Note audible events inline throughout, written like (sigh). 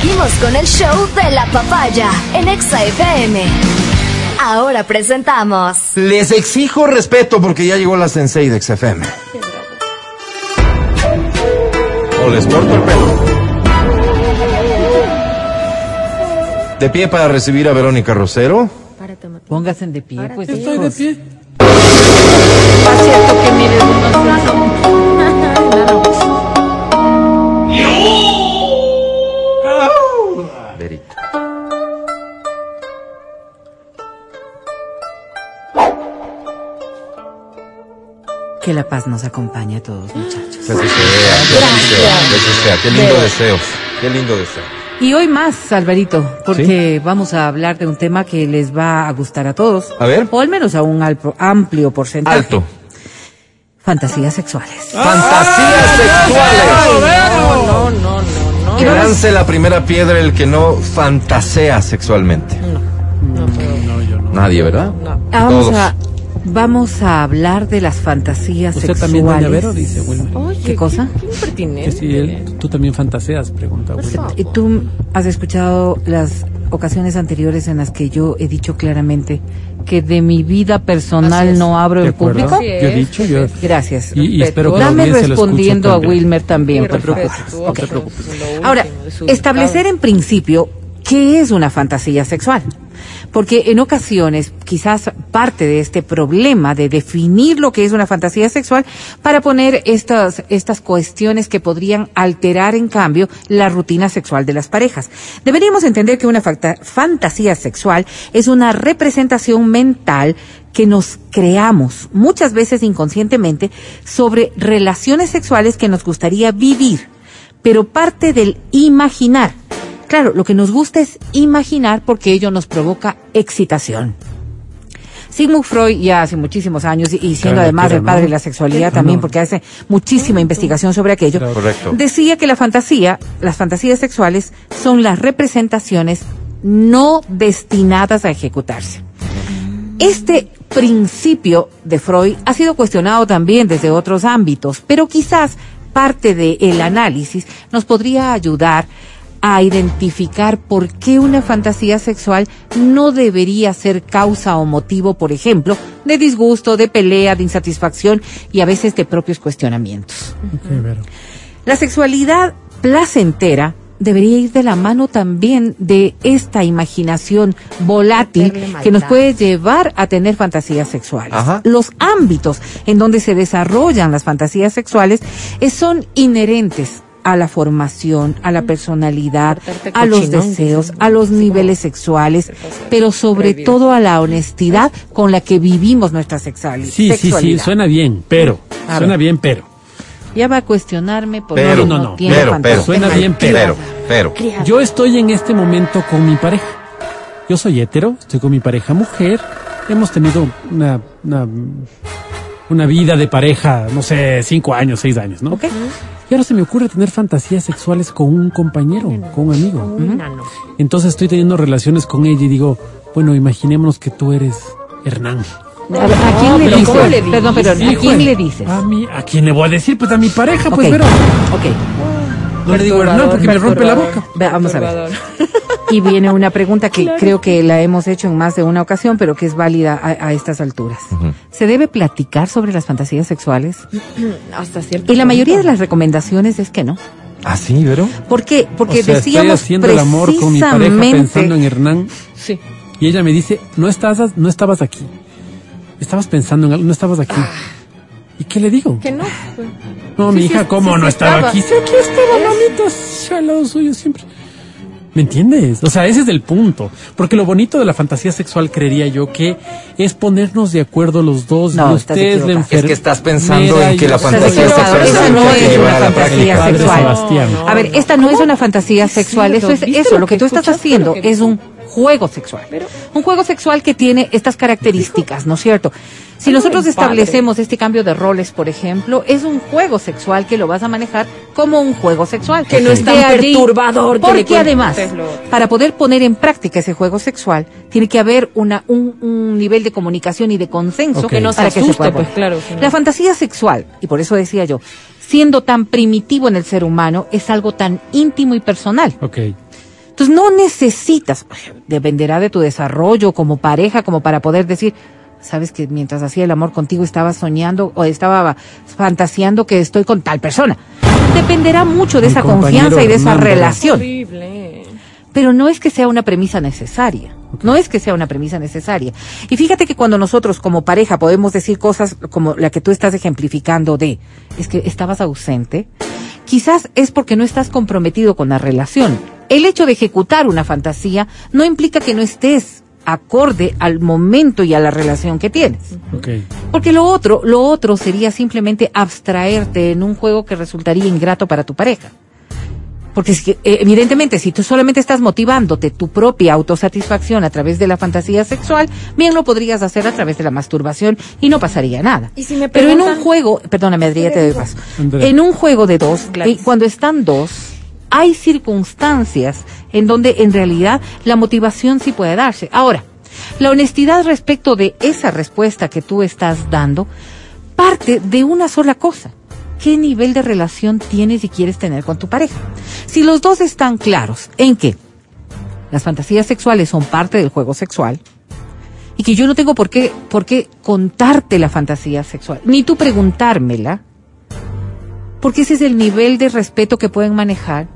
Seguimos con el show de la papaya en Exa FM. Ahora presentamos. Les exijo respeto porque ya llegó la sensei de XFM. O les corto el pelo. De pie para recibir a Verónica Rosero. Pónganse de pie, pues. Estoy de pie. Que miren Que la paz nos acompañe a todos, muchachos. Que así sea, que así sea, que así sea. Qué lindo deseos. Qué lindo deseo. Y hoy más, Alvarito, porque vamos a hablar de un tema que les va a gustar a todos. A ver. O al menos a un alpo- amplio porcentaje. Alto. Fantasías sexuales. Fantasías sexuales. No, no, no, no. Que lance la primera piedra el que no fantasea sexualmente. Nadie, ¿verdad? Ah, Vamos Todos. a, vamos a hablar de las fantasías Usted sexuales. también, doña Vero, dice Wilmer. ¿Qué cosa? Que si él, tú también fantaseas, pregunta Wilmer. ¿Y tú has escuchado las ocasiones anteriores en las que yo he dicho claramente que de mi vida personal no abro ¿De en acuerdo? público? Yo he dicho, yo... Gracias. Y, y espero que Dame audiencia lo respondiendo a también. Wilmer también, por favor. No te preocupes. Ahora, establecer en principio qué es una fantasía sexual. Porque en ocasiones, quizás parte de este problema de definir lo que es una fantasía sexual para poner estas, estas cuestiones que podrían alterar, en cambio, la rutina sexual de las parejas. Deberíamos entender que una fanta- fantasía sexual es una representación mental que nos creamos, muchas veces inconscientemente, sobre relaciones sexuales que nos gustaría vivir, pero parte del imaginar. Claro, lo que nos gusta es imaginar porque ello nos provoca excitación. Sigmund Freud ya hace muchísimos años y- siendo Claro, además el padre de la sexualidad también porque hace muchísima investigación sobre aquello. Correcto. decía que la fantasía, las fantasías sexuales son las representaciones no destinadas a ejecutarse. Este principio de Freud ha sido cuestionado también desde otros ámbitos, pero quizás parte del análisis nos podría ayudar a identificar por qué una fantasía sexual no debería ser causa o motivo, por ejemplo, de disgusto, de pelea, de insatisfacción y a veces de propios cuestionamientos. La sexualidad placentera debería ir de la mano también de esta imaginación volátil que nos puede llevar a tener fantasías sexuales. Ajá. Los ámbitos en donde se desarrollan las fantasías sexuales son inherentes a la formación, a la personalidad, a los deseos, a los niveles sexuales, pero sobre todo a la honestidad con la que vivimos nuestra sexuali- Sí, sí, sí, sexualidad. suena bien, pero. A Suena ver. bien, pero. Ya va a cuestionarme por Pero, no, no, tiene pero, pero. Suena bien, pero. Pero, pero. Yo estoy en este momento con mi pareja. Yo soy hetero, estoy con mi pareja mujer. Hemos tenido una, una, una vida de pareja, no sé, cinco años, seis años, ¿no? ¿Ok? Y ahora se me ocurre tener fantasías sexuales con un compañero, con un amigo. Entonces estoy teniendo relaciones con ella y digo, bueno, imaginémonos que tú eres Hernán. A, ver, ¿a quién le pero dices? ¿cómo le Perdón, perdón, ¿a quién le dices? A mí, ¿a quién le voy a decir? Pues a mi pareja, pues, Ok, pero ok. no le digo Hernán porque me rompe la boca. Vamos a ver. Y viene una pregunta que creo que la hemos hecho en más de una ocasión, pero que es válida a, a estas alturas. ¿Se debe platicar sobre las fantasías sexuales? (clears throat) Hasta cierto Y la mayoría de las recomendaciones es que no. ¿Ah, sí, Vero? ¿Por qué? Porque o sea, estoy decíamos haciendo el amor con mi pareja precisamente- pensando en Hernán Sí. y ella me dice, no estás, no estabas aquí. Estabas pensando en algo, no estabas aquí. ¿Y qué le digo? Que no. No, Sí, mi sí, hija, sí, ¿cómo sí, no estaba, estaba. aquí? Sí, aquí estaba, mamita, sí, al lado suyo siempre. ¿Me entiendes? O sea, ese es el punto. Porque lo bonito de la fantasía sexual, creería yo, que es ponernos de acuerdo los dos. No, usted es la. Es que estás pensando en que la fantasía sexual es no que una fantasía sexual. A ver, esta no es una fantasía sexual, eso es ¿Viste eso, lo que tú estás haciendo que es un juego sexual. Un juego sexual que tiene estas características, ¿no es cierto? Si nosotros establecemos este cambio de roles, por ejemplo, es un juego sexual que lo vas a manejar como un juego sexual. Que no es tan allí- perturbador Porque además, para poder poner en práctica ese juego sexual, tiene que haber una, un, un nivel de comunicación y de consenso. Que no se para que se asuste, pueda pues, claro, si no- La fantasía sexual, y por eso decía yo, siendo tan primitivo en el ser humano, es algo tan íntimo y personal. Ok. Entonces no necesitas, dependerá de tu desarrollo como pareja, como para poder decir, sabes que mientras hacía el amor contigo estaba soñando o estaba fantaseando que estoy con tal persona. Dependerá mucho de Mi esa confianza y de esa relación. Horrible. Pero no es que sea una premisa necesaria. No es que sea una premisa necesaria. Y fíjate que cuando nosotros como pareja podemos decir cosas como la que tú estás ejemplificando de, es que estabas ausente, quizás es porque no estás comprometido con la relación. El hecho de ejecutar una fantasía no implica que no estés acorde al momento y a la relación que tienes. Porque lo otro, lo otro sería simplemente abstraerte en un juego que resultaría ingrato para tu pareja. Porque es que, eh, evidentemente, si tú solamente estás motivándote tu propia autosatisfacción a través de la fantasía sexual, bien lo podrías hacer a través de la masturbación y no pasaría nada. Y si me Pero en un juego, perdóname Adriana, te doy paso. Andrea. En un juego de dos, Gladys. y cuando están dos, hay circunstancias en donde en realidad la motivación sí puede darse. Ahora, la honestidad respecto de esa respuesta que tú estás dando parte de una sola cosa. ¿Qué nivel de relación tienes y quieres tener con tu pareja? Si los dos están claros en que las fantasías sexuales son parte del juego sexual y que yo no tengo por qué, por qué contarte la fantasía sexual, ni tú preguntármela, porque ese es el nivel de respeto que pueden manejar,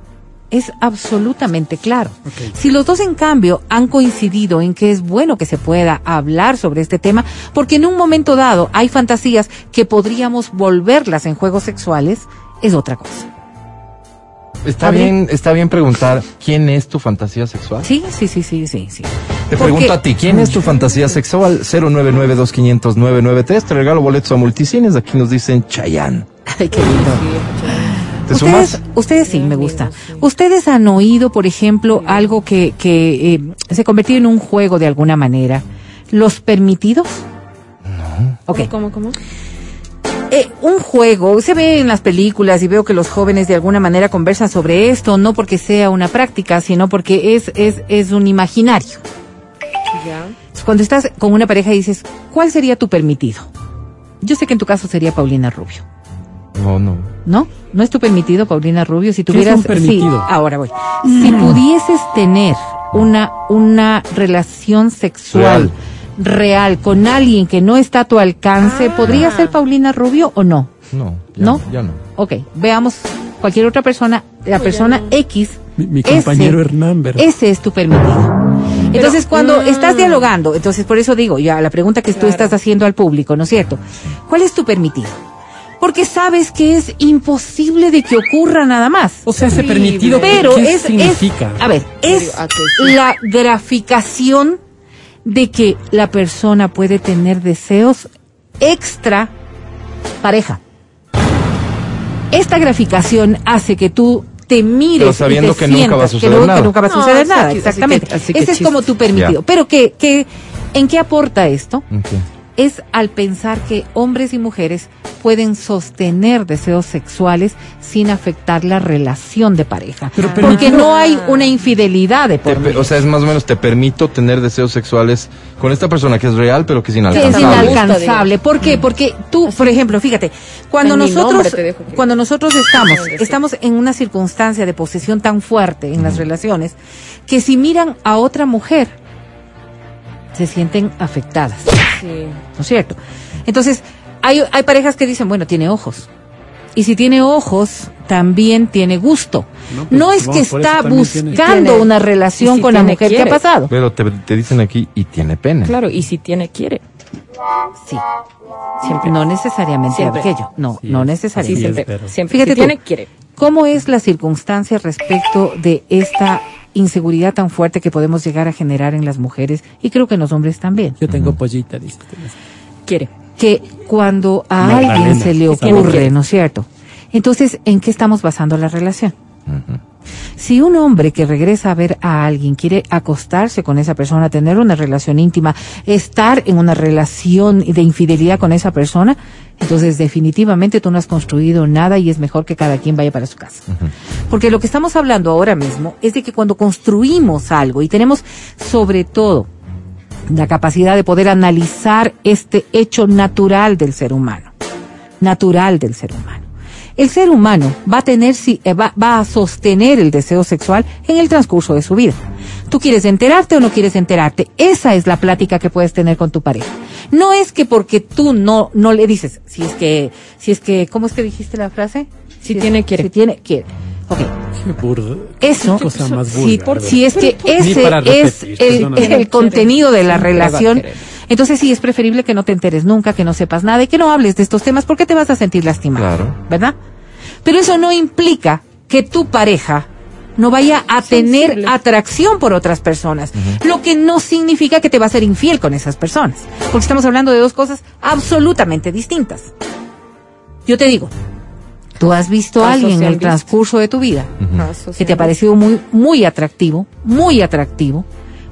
es absolutamente claro. Si los dos, en cambio, han coincidido en que es bueno que se pueda hablar sobre este tema, porque en un momento dado hay fantasías que podríamos volverlas en juegos sexuales, es otra cosa. Está ¿Abre? bien, está bien preguntar quién es tu fantasía sexual. Sí, sí, sí, sí, sí, sí. Te Porque- pregunto a ti, ¿quién es tu fantasía sexual? 099-2500-993. Te regalo boletos a multicines. Aquí nos dicen Chayán. Ay, qué lindo. ¿Te ustedes, sumas? ustedes sí, me gusta. Ustedes han oído, por ejemplo, algo que, que eh, se convirtió en un juego de alguna manera. ¿Los permitidos? No. Ok. ¿Cómo, cómo? Eh, un juego, se ve en las películas y veo que los jóvenes de alguna manera conversan sobre esto, no porque sea una práctica, sino porque es, es, es un imaginario. Ya. Cuando estás con una pareja y dices, ¿cuál sería tu permitido? Yo sé que en tu caso sería Paulina Rubio. No, no. ¿No? ¿No es tu permitido, Paulina Rubio? Si ¿Qué es tuvieras... un permitido? Sí, ahora voy. Si pudieses tener una, una relación sexual real. con alguien que no está a tu alcance, Ah. ¿podría ser Paulina Rubio o no? No. ya ¿No? Ya no. Ok, veamos cualquier otra persona, la persona X. Mi, mi ese- compañero Hernán, ¿verdad? Ese es tu permitido. Entonces, cuando mm. estás dialogando, entonces por eso digo, ya la pregunta que tú estás haciendo al público, ¿no es cierto? ¿Cuál es tu permitido? Porque sabes que es imposible de que ocurra nada más. O sea, ese permitido, Pero ¿qué es, significa? es, a ver, es la graficación de que la persona puede tener deseos extra pareja. Esta graficación hace que tú te mires Pero y sabiendo te que nunca va a sientas que suceder nu- nada. que nunca va a No, suceder así nada, que- así que- exactamente. así que Ese es como tu permitido. Ya. Pero que, que, ¿en qué aporta esto? Ok. Es al pensar que hombres y mujeres pueden sostener deseos sexuales sin afectar la relación de pareja. Pero Porque no hay una infidelidad de por medio. o sea, es más o menos, te permito tener deseos sexuales con esta persona que es real, pero que es que es inalcanzable. inalcanzable. ¿Por qué? Porque tú, por ejemplo, fíjate, cuando nosotros, cuando nosotros estamos, estamos en una circunstancia de posesión tan fuerte en las relaciones, que si miran a otra mujer, se sienten afectadas. Sí. ¿no es cierto? Entonces, hay, hay parejas que dicen, bueno, tiene ojos. Y si tiene ojos, también tiene gusto. No, No, pues, es que vamos, está buscando Tiene- una relación si con la mujer. ¿Qué ha pasado? Pero te, te dicen aquí, y tiene pene. Claro, y si tiene, quiere. Sí. Siempre. No necesariamente Siempre. aquello. No, Sí, no necesariamente. Sí, siempre. Fíjate si tú. tiene, quiere. ¿Cómo es la circunstancia respecto de esta inseguridad tan fuerte que podemos llegar a generar en las mujeres y creo que en los hombres también? Yo tengo pollita, dice. Quiere. que cuando a alguien se le ocurre, ¿no es cierto? Entonces, ¿en qué estamos basando la relación? Si un hombre que regresa a ver a alguien quiere acostarse con esa persona, tener una relación íntima, estar en una relación de infidelidad con esa persona, entonces definitivamente tú no has construido nada y es mejor que cada quien vaya para su casa. Porque lo que estamos hablando ahora mismo es de que cuando construimos algo y tenemos sobre todo la capacidad de poder analizar este hecho natural del ser humano, natural del ser humano. El ser humano va a tener, si- eh, va, va a sostener el deseo sexual en el transcurso de su vida. Tú quieres enterarte o no quieres enterarte. Esa es la plática que puedes tener con tu pareja. No es que porque tú no, no le dices, si es que, si es que, ¿cómo es que dijiste la frase? Si es- tiene, quiere. Si tiene, quiere. Ok. Qué burda. Eso, Qué cosa más si, vulgar, de si es que ese es el, contenido de la relación. Entonces sí es preferible que no te enteres nunca, que no sepas nada y que no hables de estos temas porque te vas a sentir lastimado. Claro. ¿Verdad? Pero eso no implica que tu pareja no vaya a tener Sensible. atracción por otras personas, lo que no significa que te va a ser infiel con esas personas, porque estamos hablando de dos cosas absolutamente distintas. Yo te digo, tú has visto a alguien en el transcurso de tu vida que te ha parecido muy, muy atractivo, muy atractivo,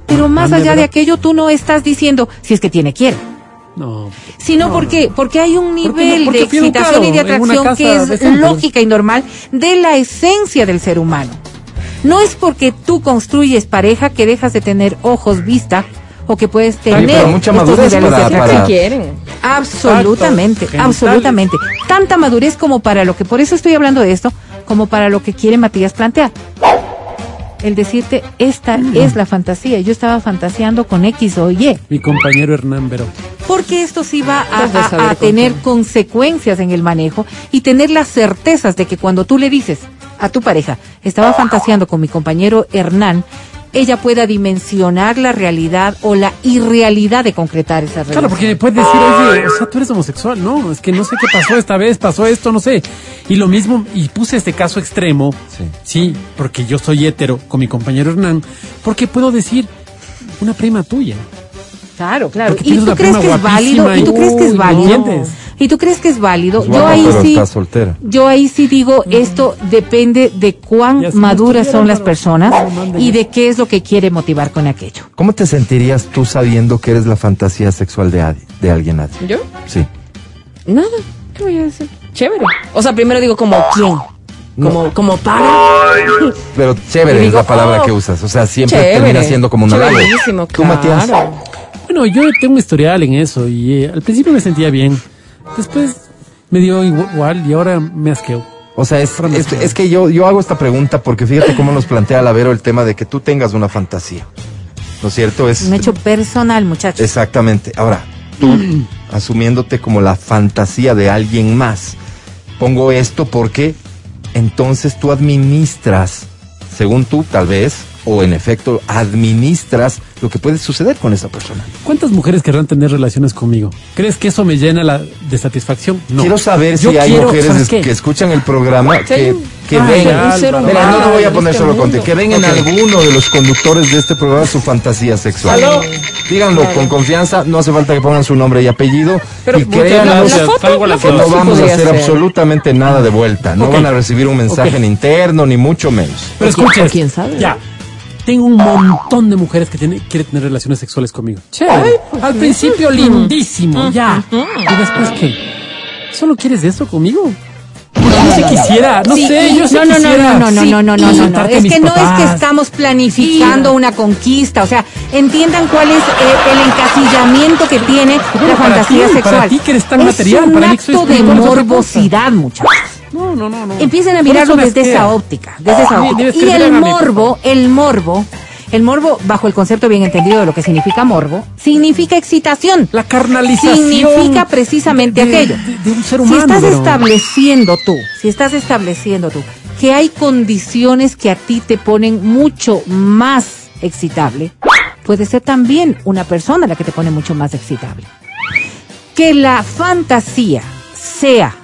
pero más allá de aquello tú no estás diciendo si es que tiene quiere, No. sino No, porque porque hay un Porque no- nivel porque de excitación y de atracción que es decente. lógica y normal de la esencia del ser humano. No es porque tú construyes pareja que dejas de tener ojos, vista o que puedes tener pero mucha madurez niveles de para- para- quieren. Absolutamente, Exacto, absolutamente. Tanta madurez como para lo que, por eso estoy hablando de esto, como para lo que quiere Matías plantear. El decirte, esta es la fantasía. Yo estaba fantaseando con X o Y. Mi compañero Hernán Veró. Porque esto sí va a, tener consecuencias en el manejo y tener las certezas de que cuando tú le dices a tu pareja, estaba fantaseando con mi compañero Hernán, ella pueda dimensionar la realidad o la irrealidad de concretar esa relación. Claro, porque puedes decir, oye, o sea, tú eres homosexual. No, es que no sé qué pasó esta vez, pasó esto, no sé. Y lo mismo, y puse este caso extremo, Sí. sí, porque yo soy hétero con mi compañero Hernán, porque puedo decir una prima tuya. Claro, claro. ¿Y tú crees que es válido? ¿Y tú crees que es válido? ¿Y tú crees que es válido? Es yo guapa, ahí sí, yo ahí sí digo, esto depende de cuán maduras son las personas y de qué es lo que quiere motivar con aquello. ¿Cómo te sentirías tú sabiendo que eres la fantasía sexual de, adi- de alguien, Adi? ¿Yo? Sí. Nada. ¿Qué voy a decir? Chévere. O sea, primero digo como quién. No. Como, como para. (laughs) Pero chévere digo, es la palabra oh, que usas. O sea, siempre Chévere. termina siendo como un halago. Tú, Matías. Bueno, yo tengo un historial en eso y eh, al principio me sentía bien. Después me dio igual y ahora me asqueo. O sea, es, es que yo, yo hago esta pregunta porque fíjate cómo nos plantea Lavero el tema de que tú tengas una fantasía. ¿No es cierto? Es, Un hecho personal, muchachos. Exactamente. Ahora, tú (clears throat) asumiéndote como la fantasía de alguien más. Pongo esto porque entonces tú administras, según tú tal vez, o en efecto administras lo que puede suceder con esa persona. ¿Cuántas mujeres querrán tener relaciones conmigo? ¿Crees que eso me llena la, de satisfacción? No. Quiero saber Yo si hay quiero- mujeres que escuchan el programa Sí, que, que Ay, ven. un ser Mira, no lo voy a poner en solo este contigo. Que ven en alguno de los conductores de este programa su fantasía sexual. Aló. Díganlo con confianza, no hace falta que pongan su nombre y apellido. Pero y muchas créanos que no vamos a hacer ser. absolutamente nada de vuelta. No van a recibir un mensaje en interno, ni mucho menos. Pero ¿O quién- escuches, o quién sabe? Ya. Tengo un montón de mujeres que tiene, quieren tener relaciones sexuales conmigo. Chévere. Al principio lindísimo, ya. ¿Y después qué? ¿Solo quieres eso conmigo? Yo sí quisiera, no Sí, sé, yo sí no, no, no, quisiera. no, no, sí, no, no, no, no, no. a Es que no es que estamos planificando una conquista, o sea, entiendan cuál es eh, el encasillamiento que tiene Pero la fantasía ti, sexual. para ti que eres tan es material, un para acto de morbosidad, muchachos. No, no, no, no. Empiecen a mirarlo desde esa óptica, desde esa Ni- óptica. Y el morbo, el morbo, el morbo, bajo el concepto bien entendido de lo que significa morbo, significa excitación. La carnalización. significa precisamente de- aquello. De, de un ser Si estás pero- estableciendo tú, si estás estableciendo tú que hay condiciones que a ti te ponen mucho más excitable, puede ser también una persona la que te pone mucho más excitable. Que la fantasía sea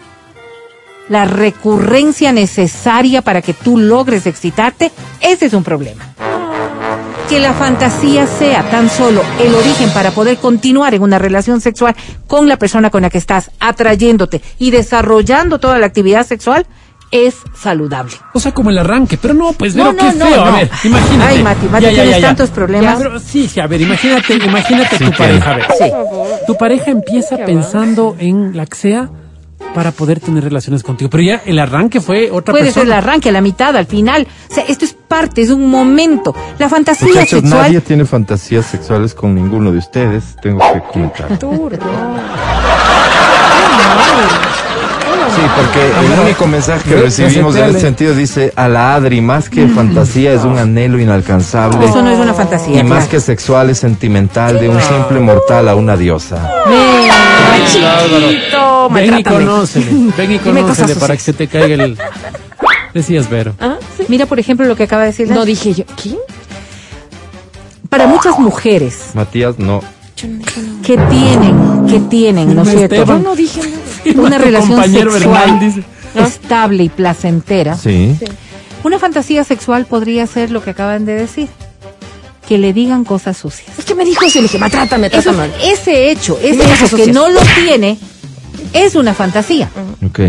la recurrencia necesaria para que tú logres excitarte, ese es un problema. Que la fantasía sea tan solo el origen para poder continuar en una relación sexual con la persona con la que estás atrayéndote y desarrollando toda la actividad sexual es saludable. O sea, como el arranque, pero no, pues, No, pero no, qué no, feo. A no. ver, imagínate. Ay, Mati, Mati, tienes tantos problemas. Ya, pero sí, sí, a ver, imagínate, imagínate tu que- pareja, a ver. Sí. Tu pareja empieza pensando en la que sea para poder tener relaciones contigo, pero ya el arranque fue otra Puede ser el persona. arranque, a la mitad, al final. O sea, esto es parte, es un momento. La fantasía Muchachos, sexual nadie tiene fantasías sexuales con ninguno de ustedes. Tengo que comentar. Sí, porque el único mensaje que Re- recibimos en ese sentido dice a la Adri, más que fantasía es un anhelo inalcanzable. Eso no es una fantasía. Y más que sexual es sentimental de un simple mortal a una diosa. Chiquito, Ven y conócele. Ven y (laughs) conócele para que se te caiga el. Decías, Vero. Ah, sí. Mira, por ejemplo, lo que acaba de decir. No dije yo. ¿Quién? Para muchas mujeres Matías, no. Yo que tienen, que tienen, ¿no es cierto? Yo no dije nada. (laughs) Una relación sexual estable y placentera. Sí. Una fantasía sexual podría ser lo que acaban de decir. Que le digan cosas sucias. Es que me dijo eso y le dije, maltrátame, Eso- trátame. ese hecho, ese hecho que no lo tiene, es una fantasía. Ok.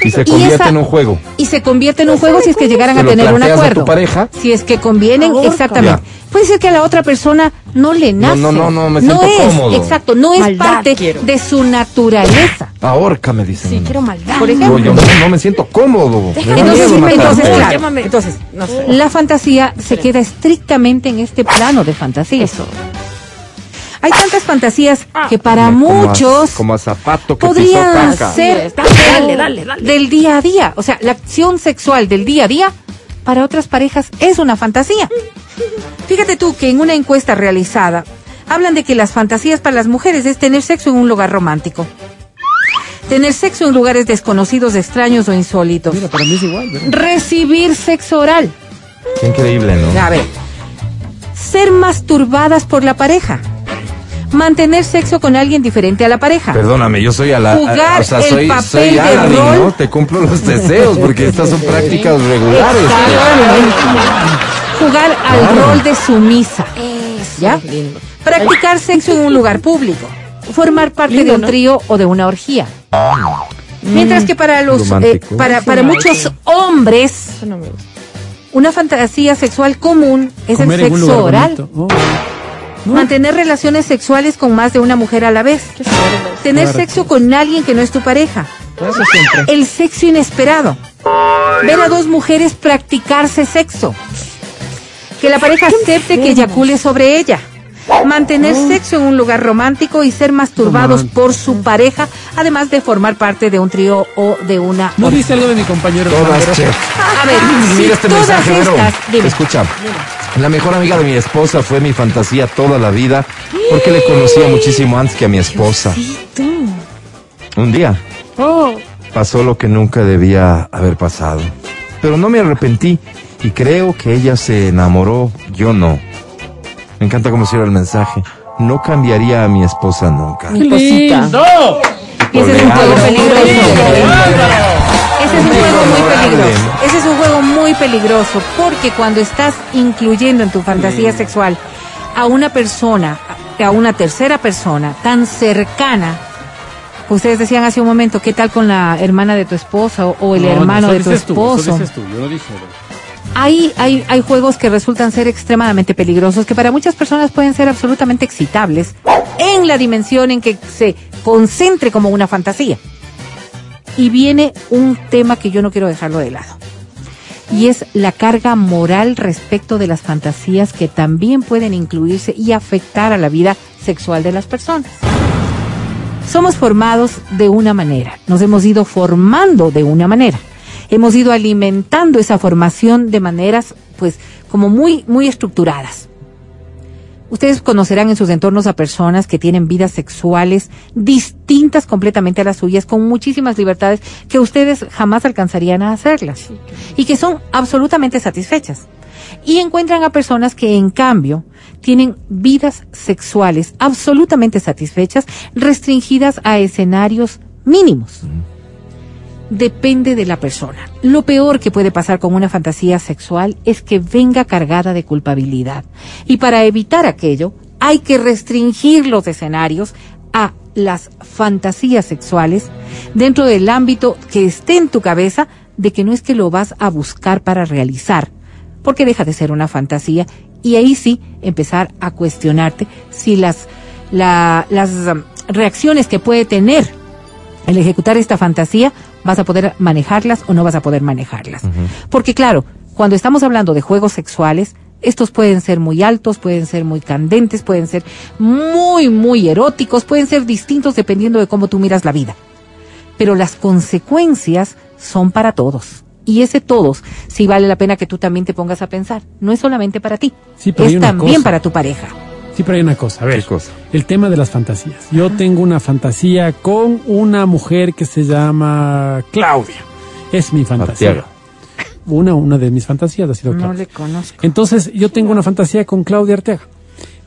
Y se Y convierte esa- en un juego. Y se convierte en un juego si es que llegaran Se a lo tener un a acuerdo. tu pareja. Si es que convienen, exactamente. Puede ser que a la otra persona no le No, nace. no, no, no, me siento es, cómodo. Exacto, no es Maldad parte quiero. de su naturaleza. Ahorca, me dicen. Sí, quiero maldad. Por No, ejemplo. yo no, no me siento cómodo. Me da Entonces, miedo entonces, claro, Llámame. entonces, No sé. la fantasía se queda estrictamente en este plano de fantasía. Hay tantas fantasías que para Como a- muchos Como a zapato que podrían pisó ser Dale, dale, dale, dale. del día a día. O sea, la acción sexual del día a día para otras parejas es una fantasía. Fíjate tú que en una encuesta realizada hablan de que las fantasías para las mujeres es tener sexo en un lugar romántico. Tener sexo en lugares desconocidos, extraños o insólitos. Mira, para mí es igual, ¿verdad? Recibir sexo oral. Qué increíble, ¿no? A ver. Ser masturbadas por la pareja. Mantener sexo con alguien diferente a la pareja. Perdóname, yo soy a la. Jugar o sea, el soy, papel soy de Aladdin, rol. ¿no? Te cumplo los deseos porque estas son prácticas regulares. Jugar al rol de sumisa. ¿Ya? Practicar sexo en un lugar público. Formar parte Lindo, de un ¿no? trío o de una orgía. Mientras que para los eh, para, para muchos hombres Eso no me gusta. una fantasía sexual común es Comer el sexo oral. Mantener relaciones sexuales con más de una mujer a la vez. Tener Claro. sexo con alguien que no es tu pareja. Eso siempre. El sexo inesperado. Ver a dos mujeres practicarse sexo. Que la pareja acepte que eyacule sobre ella. Mantener sexo en un lugar romántico y ser masturbados Romántico. por su pareja, además de formar parte de un trío o de una. No dice algo de mi compañero. Todas. A ver, si Mira este todas mensaje, Vero. estas. dime. Escucha. La mejor amiga de mi esposa fue mi fantasía toda la vida porque le conocía muchísimo antes que a mi esposa. Un día Oh, pasó lo que nunca debía haber pasado. Pero no me arrepentí y creo que ella se enamoró, yo no. Me encanta cómo cierra el mensaje. No cambiaría a mi esposa nunca. mi cosita. Y ese es un juego peligroso. Ese es un juego muy peligroso. Ese es un juego muy peligroso porque cuando estás incluyendo en tu fantasía sexual a una persona, a una tercera persona tan cercana, ustedes decían hace un momento, ¿qué tal con la hermana de tu esposa o, el No, no, hermano de tu dices tú, eso esposo? dices tú, yo no dije. Hay, hay, hay juegos que resultan ser extremadamente peligrosos, que para muchas personas pueden ser absolutamente excitables en la dimensión en que se concentre como una fantasía. Y viene un tema que yo no quiero dejarlo de lado. Y es la carga moral respecto de las fantasías que también pueden incluirse y afectar a la vida sexual de las personas. Somos formados de una manera, nos hemos ido formando de una manera hemos ido alimentando esa formación de maneras, pues, como muy, muy estructuradas. Ustedes conocerán en sus entornos a personas que tienen vidas sexuales distintas completamente a las suyas, con muchísimas libertades que ustedes jamás alcanzarían a hacerlas y que son absolutamente satisfechas. Y encuentran a personas que, en cambio, tienen vidas sexuales absolutamente satisfechas, restringidas a escenarios mínimos depende de la persona. Lo peor que puede pasar con una fantasía sexual es que venga cargada de culpabilidad. Y para evitar aquello, hay que restringir los escenarios a las fantasías sexuales dentro del ámbito que esté en tu cabeza de que no es que lo vas a buscar para realizar, porque deja de ser una fantasía y ahí sí empezar a cuestionarte si las, la- las um, reacciones que puede tener el ejecutar esta fantasía, vas a poder manejarlas o no vas a poder manejarlas. Porque claro, cuando estamos hablando de juegos sexuales, estos pueden ser muy altos, pueden ser muy candentes, pueden ser muy, muy eróticos, pueden ser distintos dependiendo de cómo tú miras la vida. pero las consecuencias son para todos. Y ese todos, sí vale la pena que tú también te pongas a pensar. No es solamente para ti, Sí, es también cosa. para tu pareja. Sí, pero hay una cosa, a ver. ¿Qué cosa? El tema de las fantasías. Yo tengo una fantasía con una mujer que se llama Claudia. Es mi fantasía. Arteaga. Una, una de mis fantasías ha sido No Claudia. le conozco. Entonces, yo tengo una fantasía con Claudia Arteaga.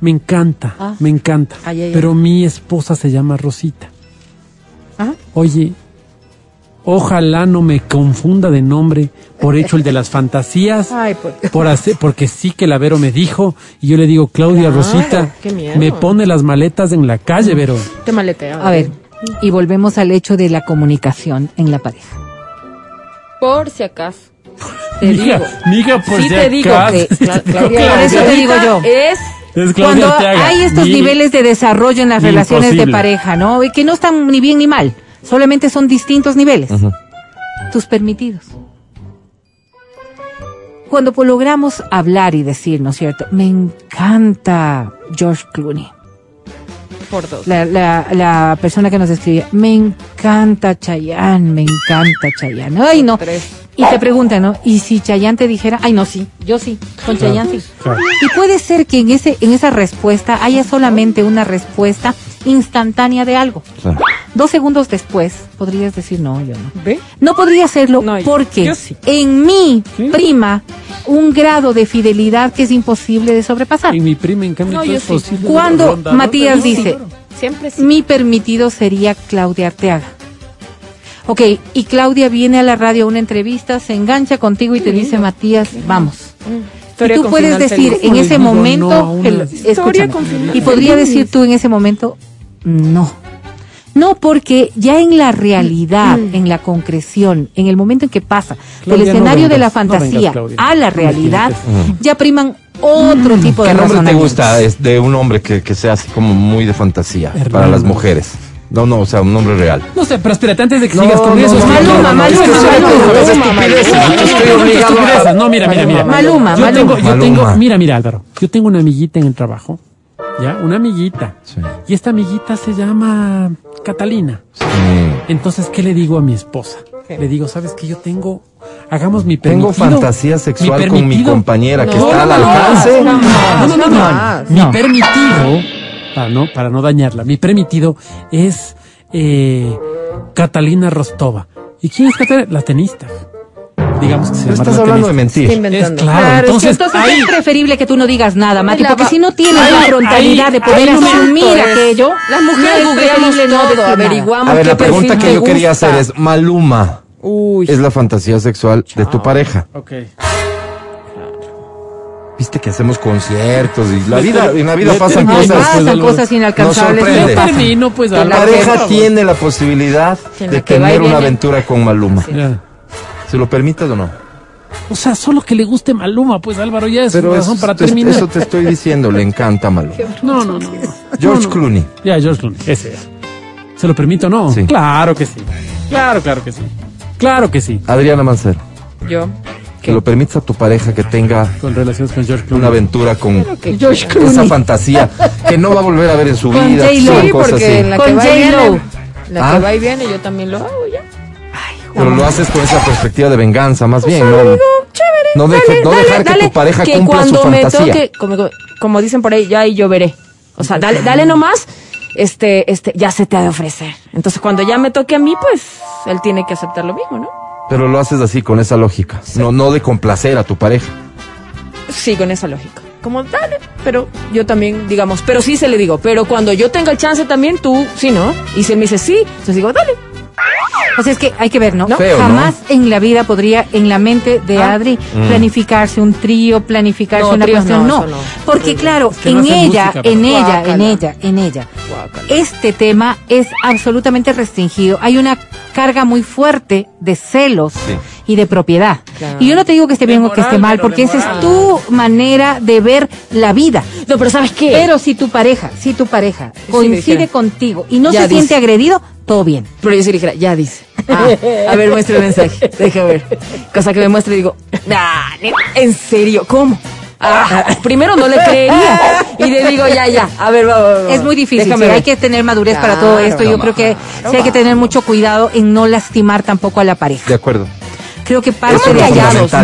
Me encanta, Ah. me encanta. Ay, ay, ay. Pero mi esposa se llama Rosita. Ajá. Oye, ojalá no me confunda de nombre por hecho el de las fantasías. (laughs) Ay, por- Por hacer, porque sí que la Vero me dijo y yo le digo, Claudia Claro, Rosita, me pone las maletas en la calle, Vero. Te maletea. A ver, y volvemos al hecho de la comunicación en la pareja. Por si acaso. Te Mija, digo. mija, por sí si te digo acaso. que Cla- (laughs) Claudia Por eso te digo yo. Es Cuando hay estos niveles de desarrollo en las relaciones de pareja, ¿no? Y que no están ni bien ni mal, solamente son distintos niveles. Tus permitidos. Cuando logramos hablar y decir, ¿no es cierto? Me encanta George Clooney. por dos. La, la, la persona que nos escribía, me encanta Chayanne, me encanta Chayanne. Ay, no. Tres. Y te preguntan, ¿no? ¿Y si Chayanne te dijera, ay, no, sí, yo sí, con Chayanne sí? Claro. Y puede ser que en, ese, en esa respuesta haya solamente una respuesta instantánea de algo. Claro. Dos segundos después podrías decir, no, yo no. ¿Ve? No podría hacerlo No, porque yo sí. en mí Sí. prima un grado de fidelidad que es imposible de sobrepasar. En mi prima, en cambio, No, yo es sí. posible. Cuando Matías dice, claro. Siempre sí. mi permitido sería Claudia Arteaga. Ok, y Claudia viene a la radio a una entrevista, se engancha contigo y te dice, Matías, vamos. Y tú puedes decir feliz. en ¿Cómo ese momento, no el- escúchame, y podría decir tú en ese momento, no. No, porque ya en la realidad, Mm. en la concreción, en el momento en que pasa Claudia, del no escenario de la vengas, no vengas, fantasía a la realidad, ya priman otro tipo de ¿Qué nombre te gusta es de un hombre que, que sea así como muy de fantasía para las mujeres? No, no, o sea, un nombre real. No sé, pero espérate, antes de que No, sigas con no, eso. Maluma, Maluma, Maluma. Maluma, Maluma. No, mira, mira, mira. Maluma, Yo tengo, yo Maluma. tengo, mira, mira, Álvaro. Yo tengo una amiguita en el trabajo. ¿Ya? Una amiguita. Sí. Y esta amiguita se llama Catalina. Sí. Entonces, ¿qué le digo a mi esposa? Le digo, ¿sabes qué? Yo tengo, hagamos mi Tengo permitido. fantasía sexual con mi compañera que está al no, no, alcance. no, No, no, no. Mi permitido, para no, para no dañarla, mi permitido es eh, Catalina Rostova. ¿Y quién es Catalina? La tenista. Digamos que se Pero llama estás la hablando de mentir. Es claro, Claro, entonces, entonces ahí, es preferible que tú no digas nada, Mati, La porque si no tienes ahí- la frontalidad ahí- de poder asumir Pues, aquello. Las mujeres googleamos no todo, averiguamos A ver, qué la pregunta que yo quería hacer es, Maluma Uy. es la fantasía sexual de tu pareja. Ok. Viste que hacemos conciertos y la vida, en la vida pasan cosas. pues, pasan algo- cosas inalcanzables. Nos sorprende. Termino, pues, Tu Álvaro. pareja tiene la posibilidad de la tener una aventura con Maluma. ¿Se lo permites o no? O sea, solo que le guste Maluma, pues Álvaro, ya es Pero razón eso, para te, terminar. eso te estoy diciendo, le encanta Maluma. No, no, no. George No, no. Clooney. Ya, George Clooney, ese. ¿Se lo permito o no? Sí. Claro que sí. Claro, claro que sí. Claro que sí. Adriana Mancero, Yo. que lo permites a tu pareja que tenga Con relaciones con George Clooney. una aventura con George esa Clooney. fantasía que no va a volver a ver en su Con vida. Son Sí, cosas porque así. en la Con que va y viene. La Ah. que va y viene, yo también lo hago. Pero lo haces con esa perspectiva de venganza, más bien, ¿no? Chévere. No, deje- dale, no dale, dejar que tu pareja que cumpla su cuando me fantasía. toque, como, como dicen por ahí, ya ahí yo veré. O sea, dale, dale nomás, este, este, ya se te ha de ofrecer. Entonces, cuando ya me toque a mí, pues, él tiene que aceptar lo mismo, ¿no? Pero lo haces así, con esa lógica. No, no de complacer a tu pareja. Sí, con esa lógica. Como, dale, pero yo también, digamos, pero sí se le digo, pero cuando yo tenga el chance también, tú, sí, ¿no? Y si él me dice sí, entonces digo, dale. O sea, es que hay que ver, ¿no? No. Feo, ¿no? Jamás en la vida podría, en la mente de Ah. Adri, Mm. planificarse un trío, planificarse No, una cuestión. no, No, eso no. porque claro, que no en ella, música, en ella, en ella, en ella, este tema es absolutamente restringido. Hay una carga muy fuerte de celos Sí. Y de propiedad. Claro. Y yo no te digo que esté bien o que esté mal, porque esa es tu manera de ver la vida. No, pero ¿sabes qué? Pero si tu pareja, si tu pareja Sí, coincide contigo y no Ya se siente agredido, todo bien. Pero yo sí le dijera, ya dice. Ah, a ver, muestra el mensaje. Deja ver. Cosa que me muestre y digo, dale, en serio, ¿cómo? Ah, primero no le creería. Y le digo, ya, ya, a ver, va, va, va, Es muy difícil, sí, hay que tener madurez para todo esto. Yo creo que sí hay que tener mucho cuidado en no lastimar tampoco a la pareja. De acuerdo. Creo que parte de.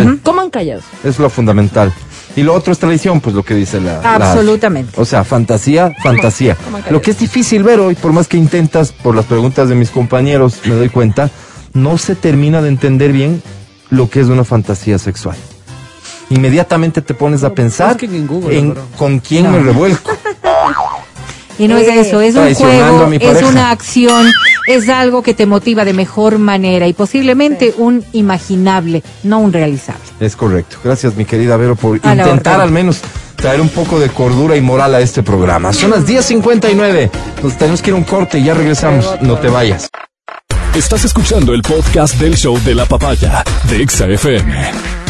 Ujú. Coman callados. Es lo fundamental. Y lo otro es tradición, pues lo que dice la... la- Absolutamente. o sea, fantasía, fantasía. Lo que es difícil ver hoy, por más que intentas, por las preguntas de mis compañeros, me doy cuenta, no se termina de entender bien lo que es una fantasía sexual. Inmediatamente te pones a pensar busquen en Google, en bro. con quién me revuelco. Y no es eso, es un juego, es una acción, es algo que te motiva de mejor manera y posiblemente un imaginable, no un realizable. Es correcto. Gracias, mi querida Vero, por A intentar al menos traer un poco de cordura y moral a este programa. Son las 10.59. Nos tenemos que ir a un corte y ya regresamos. No te vayas. Estás escuchando el podcast del show de la papaya de Exa FM.